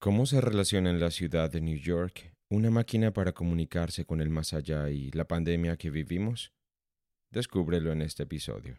¿Cómo se relaciona en la ciudad de New York una máquina para comunicarse con el más allá y la pandemia que vivimos? Descúbrelo en este episodio.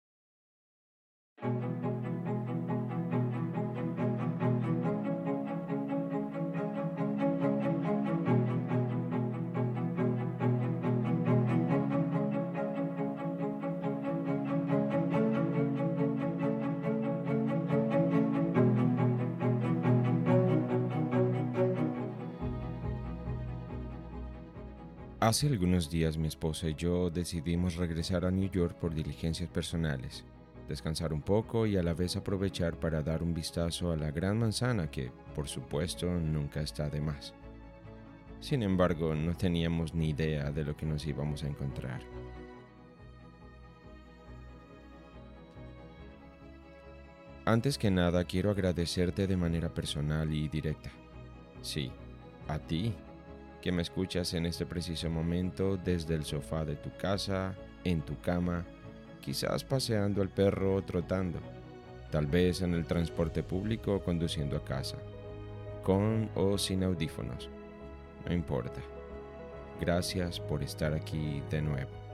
Hace algunos días mi esposa y yo decidimos regresar a New York por diligencias personales, descansar un poco y a la vez aprovechar para dar un vistazo a la Gran Manzana que, por supuesto, nunca está de más. Sin embargo, no teníamos ni idea de lo que nos íbamos a encontrar. Antes que nada, quiero agradecerte de manera personal y directa. Sí, a ti que me escuchas en este preciso momento desde el sofá de tu casa, en tu cama, quizás paseando al perro o trotando, tal vez en el transporte público o conduciendo a casa, con o sin audífonos, no importa. Gracias por estar aquí de nuevo.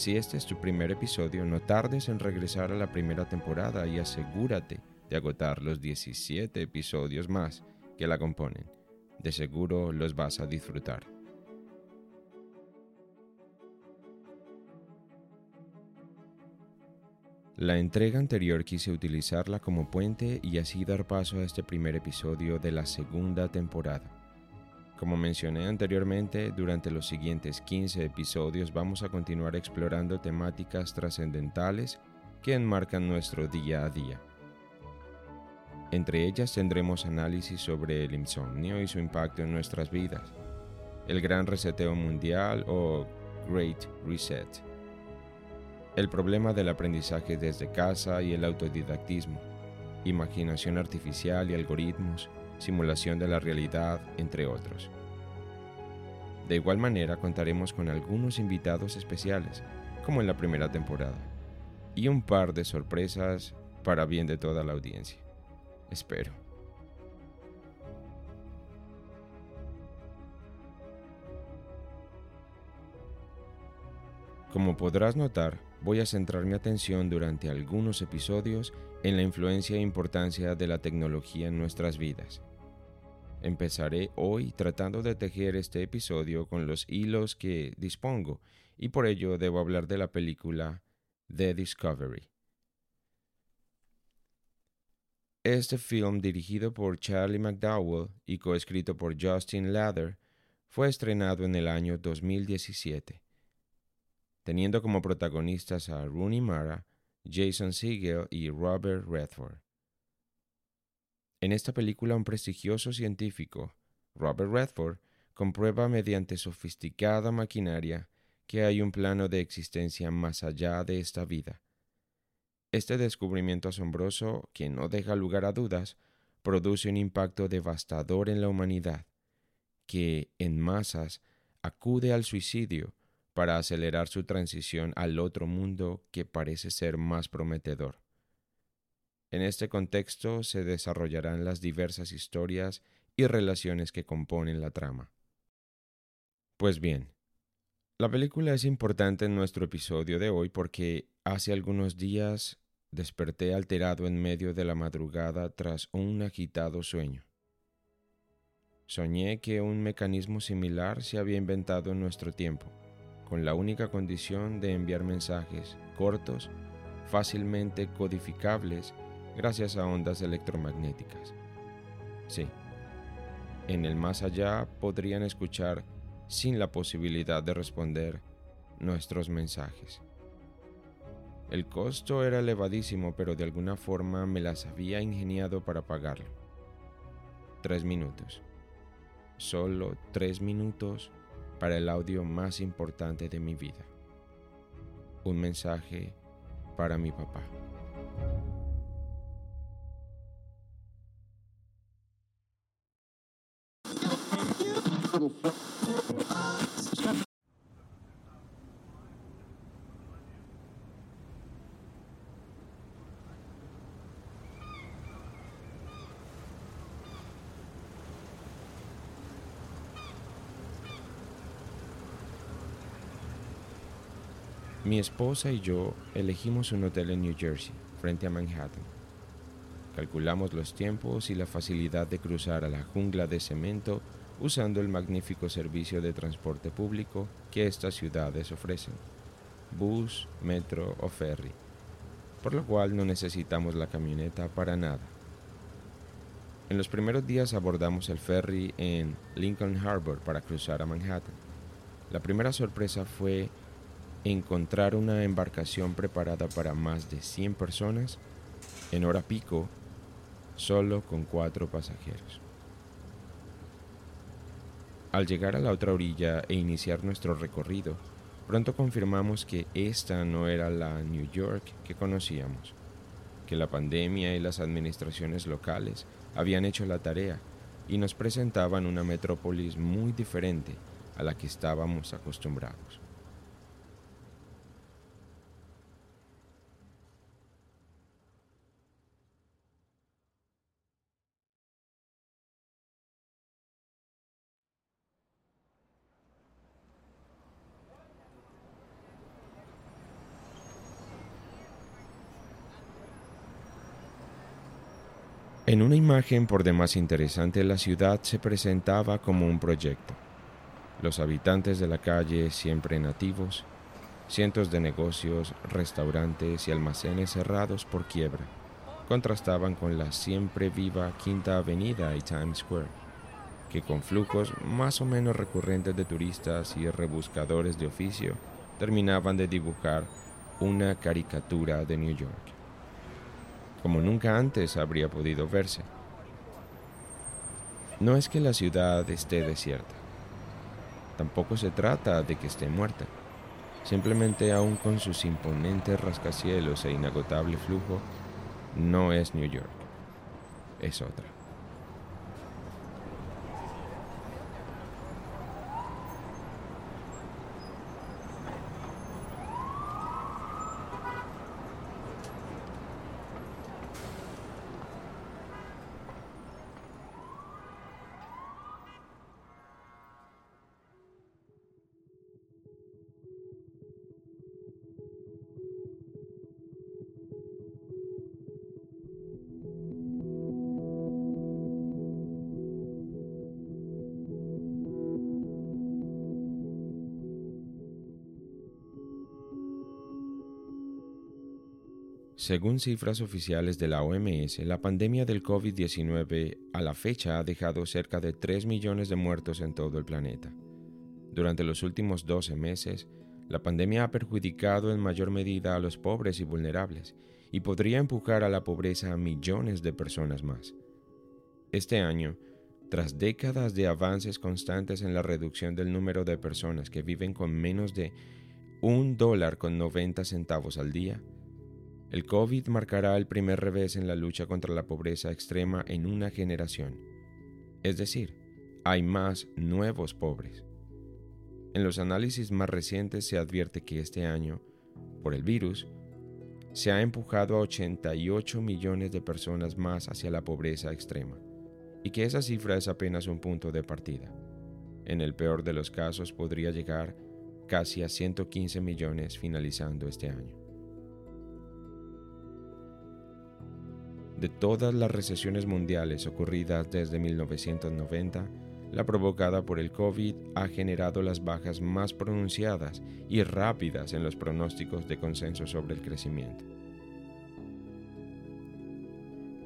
Si este es tu primer episodio, no tardes en regresar a la primera temporada y asegúrate de agotar los 17 episodios más que la componen. De seguro los vas a disfrutar. La entrega anterior quise utilizarla como puente y así dar paso a este primer episodio de la segunda temporada. Como mencioné anteriormente, durante los siguientes 15 episodios vamos a continuar explorando temáticas trascendentales que enmarcan nuestro día a día. Entre ellas tendremos análisis sobre el insomnio y su impacto en nuestras vidas, el gran reseteo mundial o Great Reset, el problema del aprendizaje desde casa y el autodidactismo, imaginación artificial y algoritmos, simulación de la realidad, entre otros. De igual manera contaremos con algunos invitados especiales, como en la primera temporada, y un par de sorpresas para bien de toda la audiencia. Espero. Como podrás notar, voy a centrar mi atención durante algunos episodios en la influencia e importancia de la tecnología en nuestras vidas Empezaré hoy tratando de tejer este episodio con los hilos que dispongo y por ello debo hablar de la película The Discovery. Este film, dirigido por Charlie McDowell y coescrito por Justin Lather, fue estrenado en el año 2017, teniendo como protagonistas a Rooney Mara, Jason Segel y Robert Redford. En esta película un prestigioso científico, Robert Redford, comprueba mediante sofisticada maquinaria que hay un plano de existencia más allá de esta vida. Este descubrimiento asombroso, que no deja lugar a dudas, produce un impacto devastador en la humanidad, que, en masas, acude al suicidio para acelerar su transición al otro mundo que parece ser más prometedor. En este contexto se desarrollarán las diversas historias y relaciones que componen la trama. Pues bien, la película es importante en nuestro episodio de hoy porque hace algunos días desperté alterado en medio de la madrugada tras un agitado sueño. Soñé que un mecanismo similar se había inventado en nuestro tiempo, con la única condición de enviar mensajes cortos, fácilmente codificables gracias a ondas electromagnéticas. Sí, en el más allá podrían escuchar sin la posibilidad de responder nuestros mensajes. El costo era elevadísimo, pero de alguna forma me las había ingeniado para pagarlo. Tres minutos. Solo tres minutos para el audio más importante de mi vida. Un mensaje para mi papá. Mi esposa y yo elegimos un hotel en New Jersey, frente a Manhattan. Calculamos los tiempos y la facilidad de cruzar a la jungla de cemento usando el magnífico servicio de transporte público que estas ciudades ofrecen, bus, metro o ferry, por lo cual no necesitamos la camioneta para nada. En los primeros días abordamos el ferry en Lincoln Harbor para cruzar a Manhattan. La primera sorpresa fue encontrar una embarcación preparada para más de 100 personas en hora pico, solo con cuatro pasajeros. Al llegar a la otra orilla e iniciar nuestro recorrido, pronto confirmamos que esta no era la New York que conocíamos, que la pandemia y las administraciones locales habían hecho la tarea y nos presentaban una metrópolis muy diferente a la que estábamos acostumbrados. En una imagen por demás interesante, la ciudad se presentaba como un proyecto. Los habitantes de la calle, siempre nativos, cientos de negocios, restaurantes y almacenes cerrados por quiebra, contrastaban con la siempre viva Quinta Avenida y Times Square, que con flujos más o menos recurrentes de turistas y rebuscadores de oficio terminaban de dibujar una caricatura de New York como nunca antes habría podido verse. No es que la ciudad esté desierta, tampoco se trata de que esté muerta, simplemente aún con sus imponentes rascacielos e inagotable flujo, no es New York, es otra. Según cifras oficiales de la OMS, la pandemia del COVID-19 a la fecha ha dejado cerca de 3 millones de muertos en todo el planeta. Durante los últimos 12 meses, la pandemia ha perjudicado en mayor medida a los pobres y vulnerables y podría empujar a la pobreza a millones de personas más. Este año, tras décadas de avances constantes en la reducción del número de personas que viven con menos de un dólar con 90 centavos al día, el COVID marcará el primer revés en la lucha contra la pobreza extrema en una generación. Es decir, hay más nuevos pobres. En los análisis más recientes se advierte que este año, por el virus, se ha empujado a 88 millones de personas más hacia la pobreza extrema, y que esa cifra es apenas un punto de partida. En el peor de los casos podría llegar casi a 115 millones finalizando este año. De todas las recesiones mundiales ocurridas desde 1990, la provocada por el COVID ha generado las bajas más pronunciadas y rápidas en los pronósticos de consenso sobre el crecimiento.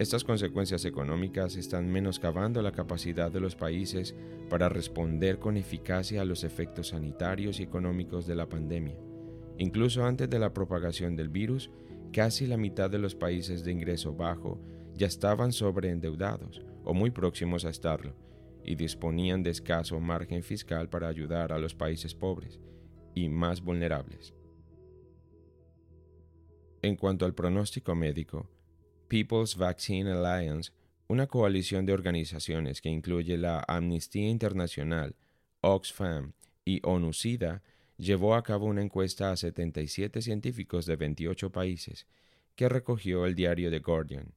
Estas consecuencias económicas están menoscabando la capacidad de los países para responder con eficacia a los efectos sanitarios y económicos de la pandemia. Incluso antes de la propagación del virus, casi la mitad de los países de ingreso bajo ya estaban sobreendeudados o muy próximos a estarlo y disponían de escaso margen fiscal para ayudar a los países pobres y más vulnerables. En cuanto al pronóstico médico, People's Vaccine Alliance, una coalición de organizaciones que incluye la Amnistía Internacional, Oxfam y ONU-SIDA, llevó a cabo una encuesta a 77 científicos de 28 países que recogió el diario The Guardian.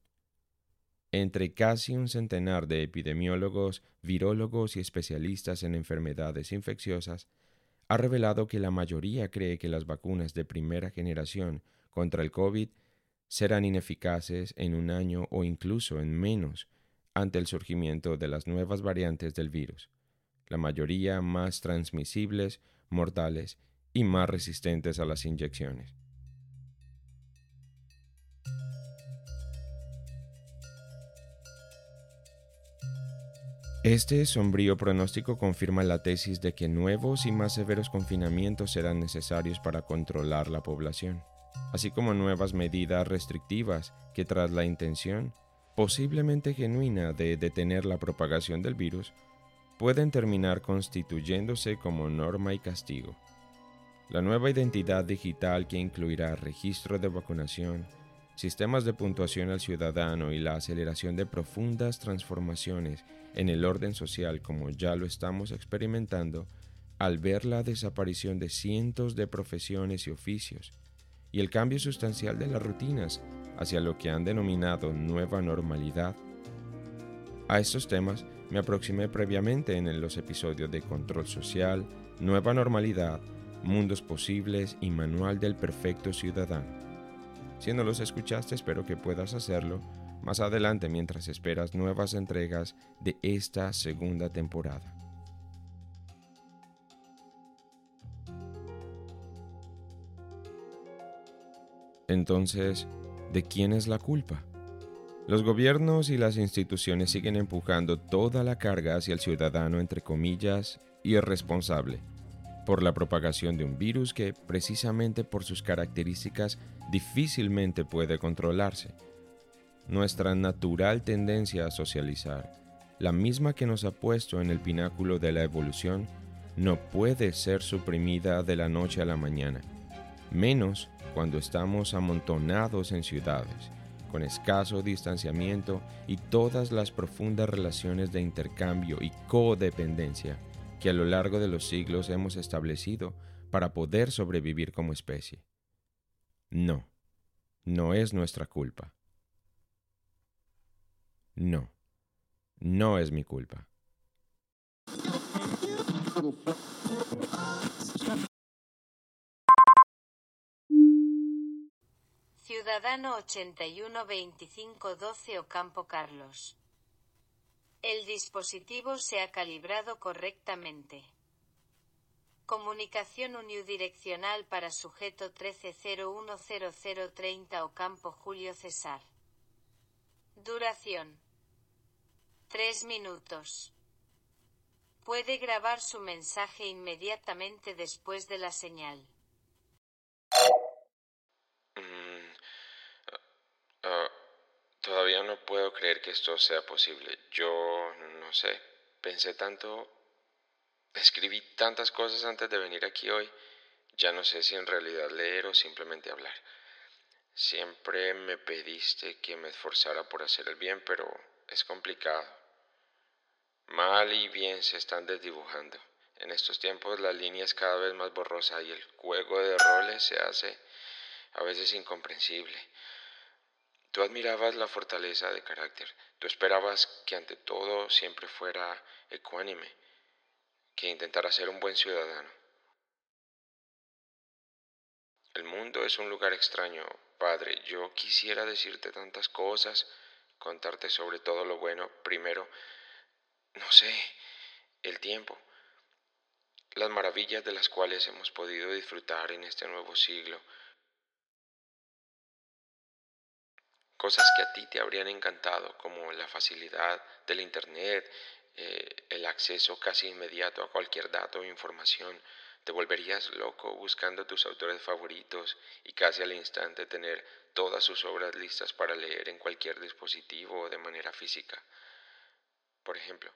Entre casi un centenar de epidemiólogos, virólogos y especialistas en enfermedades infecciosas, ha revelado que la mayoría cree que las vacunas de primera generación contra el COVID serán ineficaces en un año o incluso en menos ante el surgimiento de las nuevas variantes del virus, la mayoría más transmisibles, mortales y más resistentes a las inyecciones. Este sombrío pronóstico confirma la tesis de que nuevos y más severos confinamientos serán necesarios para controlar la población así como nuevas medidas restrictivas que tras la intención, posiblemente genuina, de detener la propagación del virus, pueden terminar constituyéndose como norma y castigo. La nueva identidad digital que incluirá registro de vacunación, sistemas de puntuación al ciudadano y la aceleración de profundas transformaciones en el orden social como ya lo estamos experimentando, al ver la desaparición de cientos de profesiones y oficios, y el cambio sustancial de las rutinas hacia lo que han denominado nueva normalidad. A estos temas me aproximé previamente en los episodios de Control Social, Nueva Normalidad, Mundos Posibles y Manual del Perfecto Ciudadano. Si no los escuchaste, espero que puedas hacerlo más adelante mientras esperas nuevas entregas de esta segunda temporada. Entonces, ¿de quién es la culpa? Los gobiernos y las instituciones siguen empujando toda la carga hacia el ciudadano, entre comillas, irresponsable, por la propagación de un virus que, precisamente por sus características, difícilmente puede controlarse. Nuestra natural tendencia a socializar, la misma que nos ha puesto en el pináculo de la evolución, no puede ser suprimida de la noche a la mañana, menos cuando estamos amontonados en ciudades, con escaso distanciamiento y todas las profundas relaciones de intercambio y codependencia que a lo largo de los siglos hemos establecido para poder sobrevivir como especie. No, no es nuestra culpa. No, no es mi culpa. Ciudadano 812512 Ocampo Carlos. El dispositivo se ha calibrado correctamente. Comunicación unidireccional para sujeto 13010030 Ocampo Julio César. Duración. 3 minutos. Puede grabar su mensaje inmediatamente después de la señal. Creer que esto sea posible. Yo no sé, pensé tanto, escribí tantas cosas antes de venir aquí hoy, ya no sé si en realidad leer o simplemente hablar. Siempre me pediste que me esforzara por hacer el bien, pero es complicado. Mal y bien se están desdibujando. En estos tiempos la línea es cada vez más borrosa y el juego de roles se hace a veces incomprensible. Tú admirabas la fortaleza de carácter, tú esperabas que ante todo siempre fuera ecuánime, que intentara ser un buen ciudadano. El mundo es un lugar extraño, Padre. Yo quisiera decirte tantas cosas, contarte sobre todo lo bueno. Primero, no sé, el tiempo, las maravillas de las cuales hemos podido disfrutar en este nuevo siglo. Cosas que a ti te habrían encantado, como la facilidad del Internet, eh, el acceso casi inmediato a cualquier dato o información, te volverías loco buscando tus autores favoritos y casi al instante tener todas sus obras listas para leer en cualquier dispositivo o de manera física. Por ejemplo,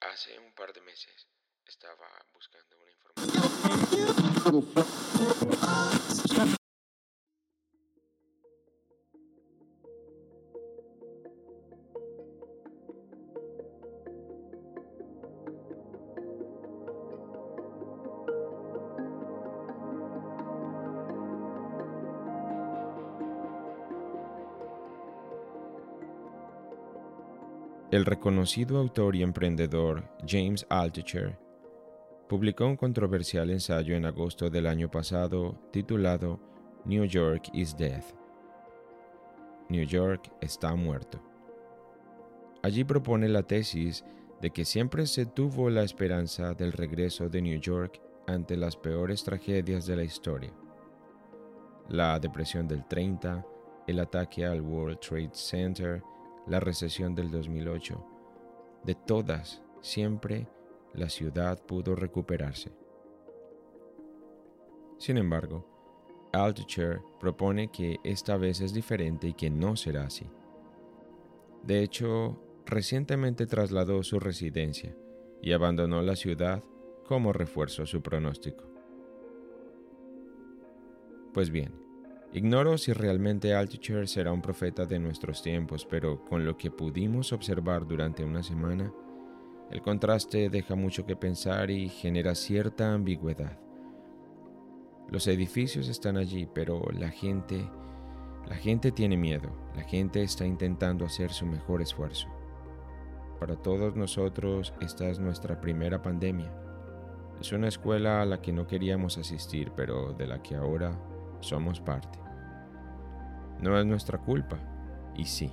hace un par de meses estaba buscando una información. El reconocido autor y emprendedor James Altucher publicó un controversial ensayo en agosto del año pasado titulado New York is Dead. New York está muerto. Allí propone la tesis de que siempre se tuvo la esperanza del regreso de New York ante las peores tragedias de la historia. La depresión del 30, el ataque al World Trade Center, la recesión del 2008. De todas, siempre la ciudad pudo recuperarse. Sin embargo, Altucher propone que esta vez es diferente y que no será así. De hecho, recientemente trasladó su residencia y abandonó la ciudad como refuerzo a su pronóstico. Pues bien, Ignoro si realmente Altucher será un profeta de nuestros tiempos, pero con lo que pudimos observar durante una semana, el contraste deja mucho que pensar y genera cierta ambigüedad. Los edificios están allí, pero la gente, la gente tiene miedo, la gente está intentando hacer su mejor esfuerzo. Para todos nosotros esta es nuestra primera pandemia. Es una escuela a la que no queríamos asistir, pero de la que ahora somos parte. No es nuestra culpa, y sí,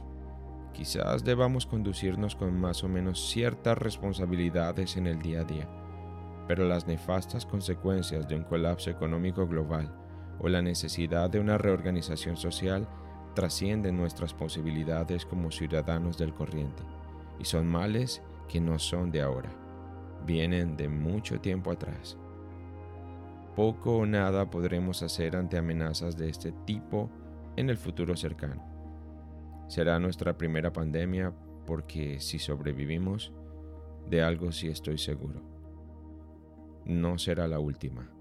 quizás debamos conducirnos con más o menos ciertas responsabilidades en el día a día, pero las nefastas consecuencias de un colapso económico global o la necesidad de una reorganización social trascienden nuestras posibilidades como ciudadanos del corriente, y son males que no son de ahora, vienen de mucho tiempo atrás poco o nada podremos hacer ante amenazas de este tipo en el futuro cercano. Será nuestra primera pandemia porque si sobrevivimos, de algo sí estoy seguro. No será la última.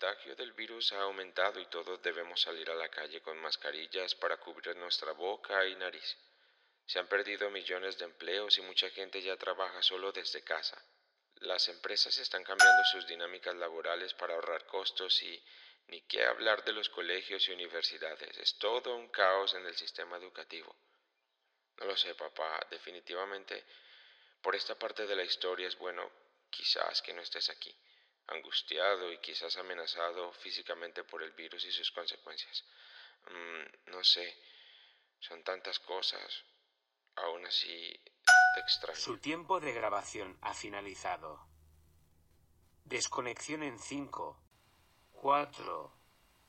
Contagio del virus ha aumentado y todos debemos salir a la calle con mascarillas para cubrir nuestra boca y nariz. Se han perdido millones de empleos y mucha gente ya trabaja solo desde casa. Las empresas están cambiando sus dinámicas laborales para ahorrar costos y ni qué hablar de los colegios y universidades. Es todo un caos en el sistema educativo. No lo sé, papá. Definitivamente, por esta parte de la historia es bueno quizás que no estés aquí angustiado y quizás amenazado físicamente por el virus y sus consecuencias. Mm, no sé, son tantas cosas. Aún así, te extraño. Su tiempo de grabación ha finalizado. Desconexión en 5, 4,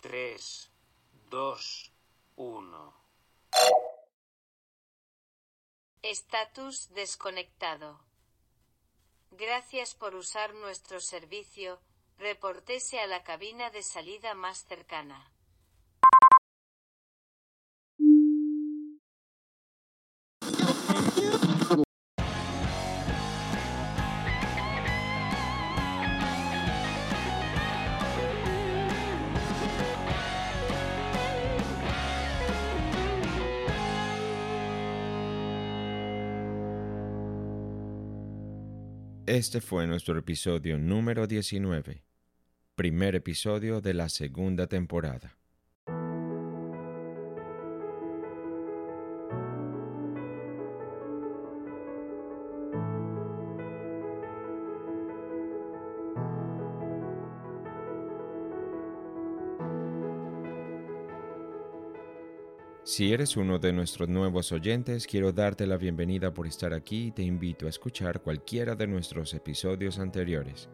3, 2, 1. Estatus desconectado. Gracias por usar nuestro servicio, reportese a la cabina de salida más cercana. Este fue nuestro episodio número 19, primer episodio de la segunda temporada. Si eres uno de nuestros nuevos oyentes, quiero darte la bienvenida por estar aquí y te invito a escuchar cualquiera de nuestros episodios anteriores.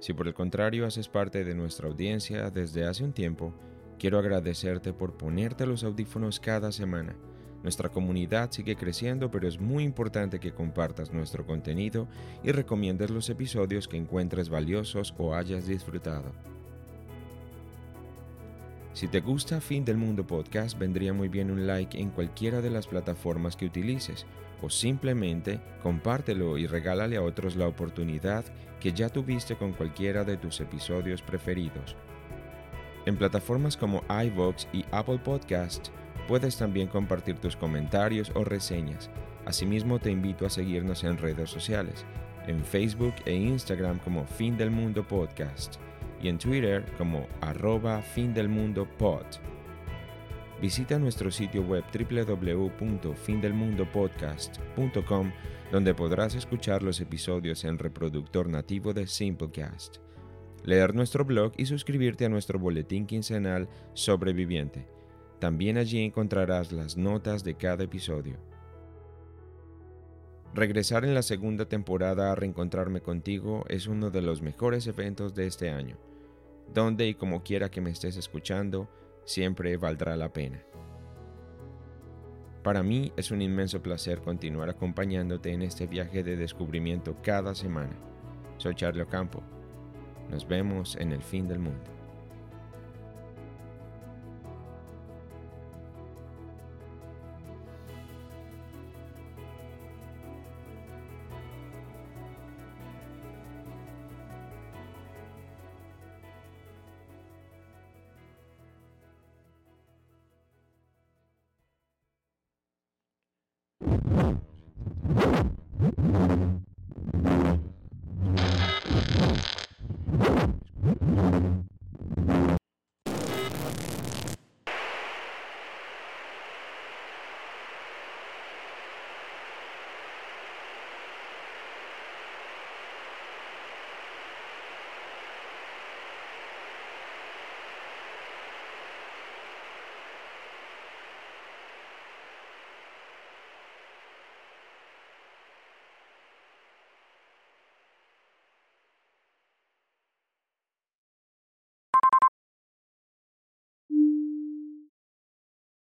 Si por el contrario haces parte de nuestra audiencia desde hace un tiempo, quiero agradecerte por ponerte los audífonos cada semana. Nuestra comunidad sigue creciendo, pero es muy importante que compartas nuestro contenido y recomiendes los episodios que encuentres valiosos o hayas disfrutado. Si te gusta Fin del Mundo Podcast, vendría muy bien un like en cualquiera de las plataformas que utilices o simplemente compártelo y regálale a otros la oportunidad que ya tuviste con cualquiera de tus episodios preferidos. En plataformas como iVoox y Apple Podcast puedes también compartir tus comentarios o reseñas. Asimismo te invito a seguirnos en redes sociales, en Facebook e Instagram como Fin del Mundo Podcast y en Twitter como arroba fin del mundo pod. Visita nuestro sitio web www.findelmundopodcast.com donde podrás escuchar los episodios en reproductor nativo de Simplecast, leer nuestro blog y suscribirte a nuestro boletín quincenal Sobreviviente. También allí encontrarás las notas de cada episodio. Regresar en la segunda temporada a reencontrarme contigo es uno de los mejores eventos de este año donde y como quiera que me estés escuchando, siempre valdrá la pena. Para mí es un inmenso placer continuar acompañándote en este viaje de descubrimiento cada semana. Soy Charlie Ocampo. Nos vemos en el fin del mundo. Oh,